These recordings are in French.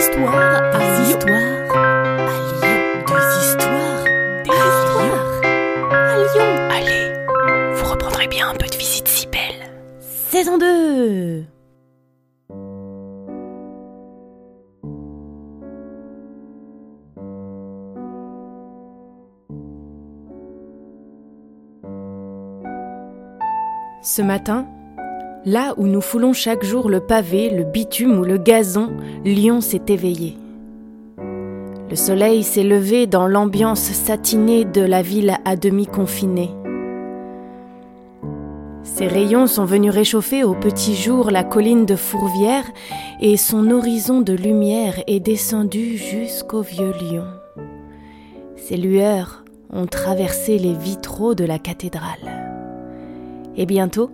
histoires à Des Lyon. histoires à Lyon. Des histoires Des histoires à Lyon. Allez, vous reprendrez bien un peu de visite si belle. Saison 2 Ce matin, là où nous foulons chaque jour le pavé, le bitume ou le gazon, Lyon s'est éveillé. Le soleil s'est levé dans l'ambiance satinée de la ville à demi confinée. Ses rayons sont venus réchauffer au petit jour la colline de Fourvière et son horizon de lumière est descendu jusqu'au vieux lion. Ses lueurs ont traversé les vitraux de la cathédrale. Et bientôt,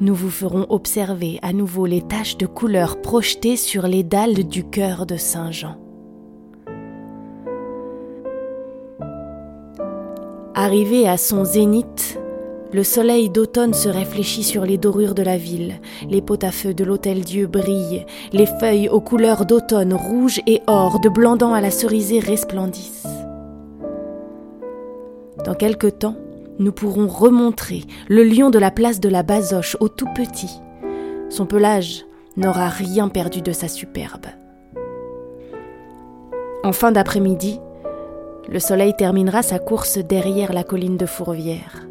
nous vous ferons observer à nouveau les taches de couleur projetées sur les dalles du cœur de Saint-Jean. Arrivé à son zénith, le soleil d'automne se réfléchit sur les dorures de la ville, les pots à feu de l'hôtel-dieu brillent, les feuilles aux couleurs d'automne rouge et or de blanc à la cerisée resplendissent. Dans quelque temps, nous pourrons remontrer le lion de la place de la Basoche au tout petit. Son pelage n'aura rien perdu de sa superbe. En fin d'après-midi, le soleil terminera sa course derrière la colline de Fourvière.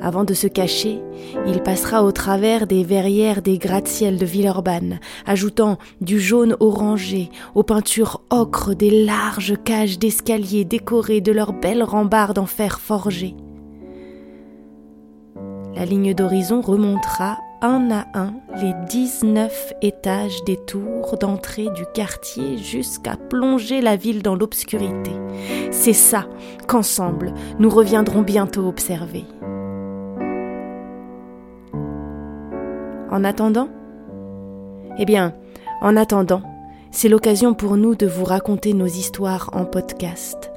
Avant de se cacher, il passera au travers des verrières des gratte-ciel de Villeurbanne, ajoutant du jaune orangé aux peintures ocre des larges cages d'escalier décorées de leurs belles rambardes en fer forgé. La ligne d'horizon remontera un à un les 19 étages des tours d'entrée du quartier jusqu'à plonger la ville dans l'obscurité. C'est ça qu'ensemble nous reviendrons bientôt observer. En attendant? Eh bien, en attendant, c'est l'occasion pour nous de vous raconter nos histoires en podcast.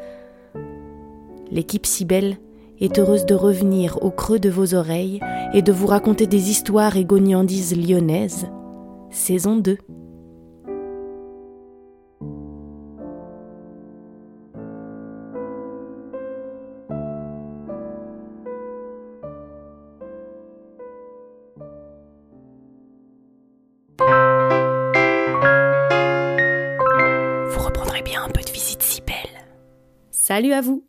L'équipe si belle est heureuse de revenir au creux de vos oreilles et de vous raconter des histoires et gognandises lyonnaises. Saison 2. Vous reprendrez bien un peu de visite si belle. Salut à vous